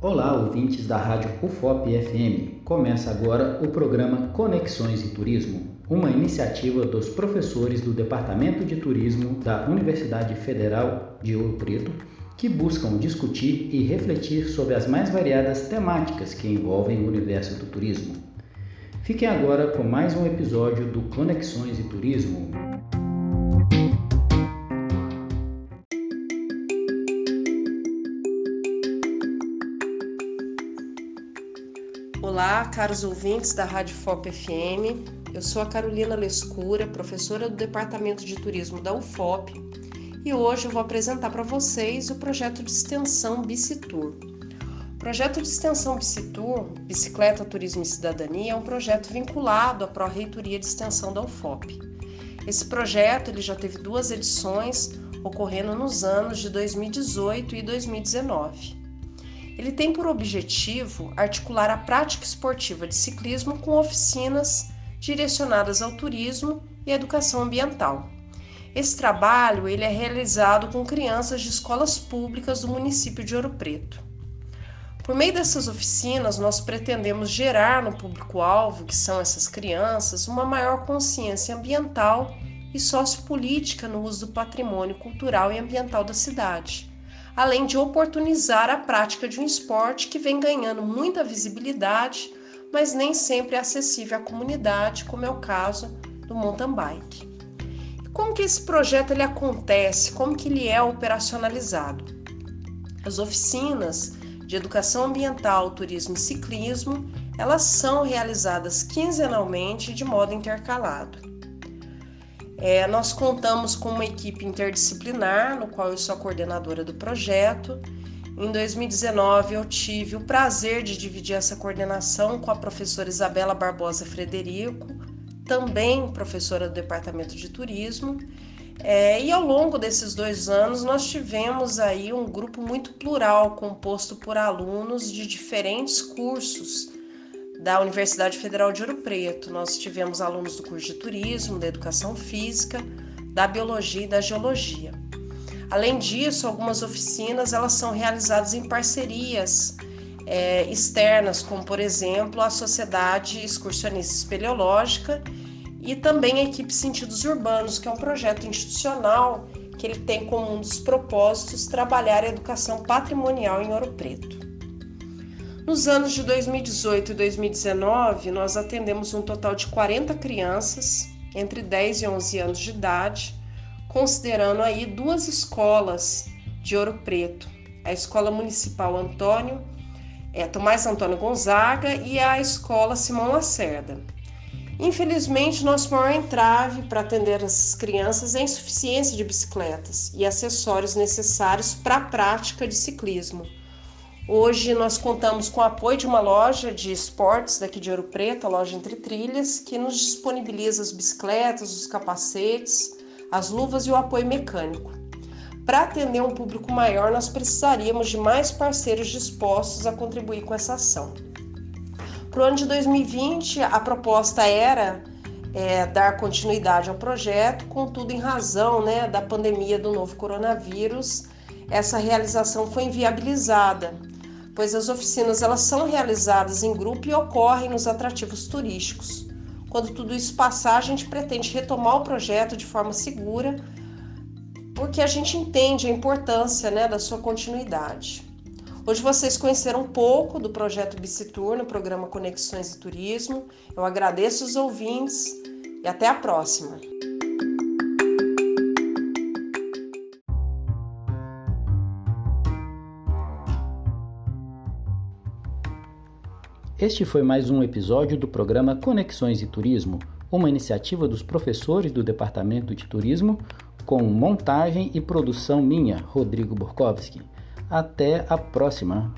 Olá, ouvintes da Rádio UFOP FM. Começa agora o programa Conexões e Turismo, uma iniciativa dos professores do Departamento de Turismo da Universidade Federal de Ouro Preto, que buscam discutir e refletir sobre as mais variadas temáticas que envolvem o universo do turismo. Fiquem agora com mais um episódio do Conexões e Turismo. Olá, caros ouvintes da Rádio FOP FM. Eu sou a Carolina Lescura, professora do Departamento de Turismo da UFOP, e hoje eu vou apresentar para vocês o projeto de extensão Bicitur. O projeto de extensão Bicitur, Bicicleta, Turismo e Cidadania, é um projeto vinculado à Pró-Reitoria de Extensão da UFOP. Esse projeto ele já teve duas edições, ocorrendo nos anos de 2018 e 2019. Ele tem por objetivo articular a prática esportiva de ciclismo com oficinas direcionadas ao turismo e educação ambiental. Esse trabalho ele é realizado com crianças de escolas públicas do município de Ouro Preto. Por meio dessas oficinas, nós pretendemos gerar no público-alvo, que são essas crianças, uma maior consciência ambiental e sociopolítica no uso do patrimônio cultural e ambiental da cidade além de oportunizar a prática de um esporte que vem ganhando muita visibilidade, mas nem sempre é acessível à comunidade, como é o caso do mountain bike. como que esse projeto ele acontece? Como que ele é operacionalizado? As oficinas de educação ambiental, turismo e ciclismo, elas são realizadas quinzenalmente de modo intercalado. É, nós contamos com uma equipe interdisciplinar, no qual eu sou a coordenadora do projeto. Em 2019, eu tive o prazer de dividir essa coordenação com a professora Isabela Barbosa Frederico, também professora do Departamento de Turismo. É, e ao longo desses dois anos, nós tivemos aí um grupo muito plural, composto por alunos de diferentes cursos da Universidade Federal de Ouro Preto. Nós tivemos alunos do curso de turismo, da educação física, da biologia e da geologia. Além disso, algumas oficinas elas são realizadas em parcerias é, externas, como por exemplo a Sociedade Excursionista Espeleológica e também a equipe Sentidos Urbanos, que é um projeto institucional que ele tem como um dos propósitos trabalhar a educação patrimonial em Ouro Preto. Nos anos de 2018 e 2019, nós atendemos um total de 40 crianças entre 10 e 11 anos de idade, considerando aí duas escolas de Ouro Preto, a Escola Municipal Antônio é, Tomás Antônio Gonzaga e a Escola Simão Lacerda. Infelizmente, nosso maior entrave para atender essas crianças é a insuficiência de bicicletas e acessórios necessários para a prática de ciclismo Hoje nós contamos com o apoio de uma loja de esportes daqui de Ouro Preto, a loja Entre Trilhas, que nos disponibiliza as bicicletas, os capacetes, as luvas e o apoio mecânico. Para atender um público maior, nós precisaríamos de mais parceiros dispostos a contribuir com essa ação. Para o ano de 2020, a proposta era é, dar continuidade ao projeto, contudo, em razão né, da pandemia do novo coronavírus, essa realização foi inviabilizada pois as oficinas elas são realizadas em grupo e ocorrem nos atrativos turísticos. Quando tudo isso passar, a gente pretende retomar o projeto de forma segura, porque a gente entende a importância né, da sua continuidade. Hoje vocês conheceram um pouco do projeto Bicitur no programa Conexões e Turismo. Eu agradeço os ouvintes e até a próxima. Este foi mais um episódio do programa Conexões e Turismo, uma iniciativa dos professores do Departamento de Turismo, com montagem e produção minha, Rodrigo Borkowski. Até a próxima!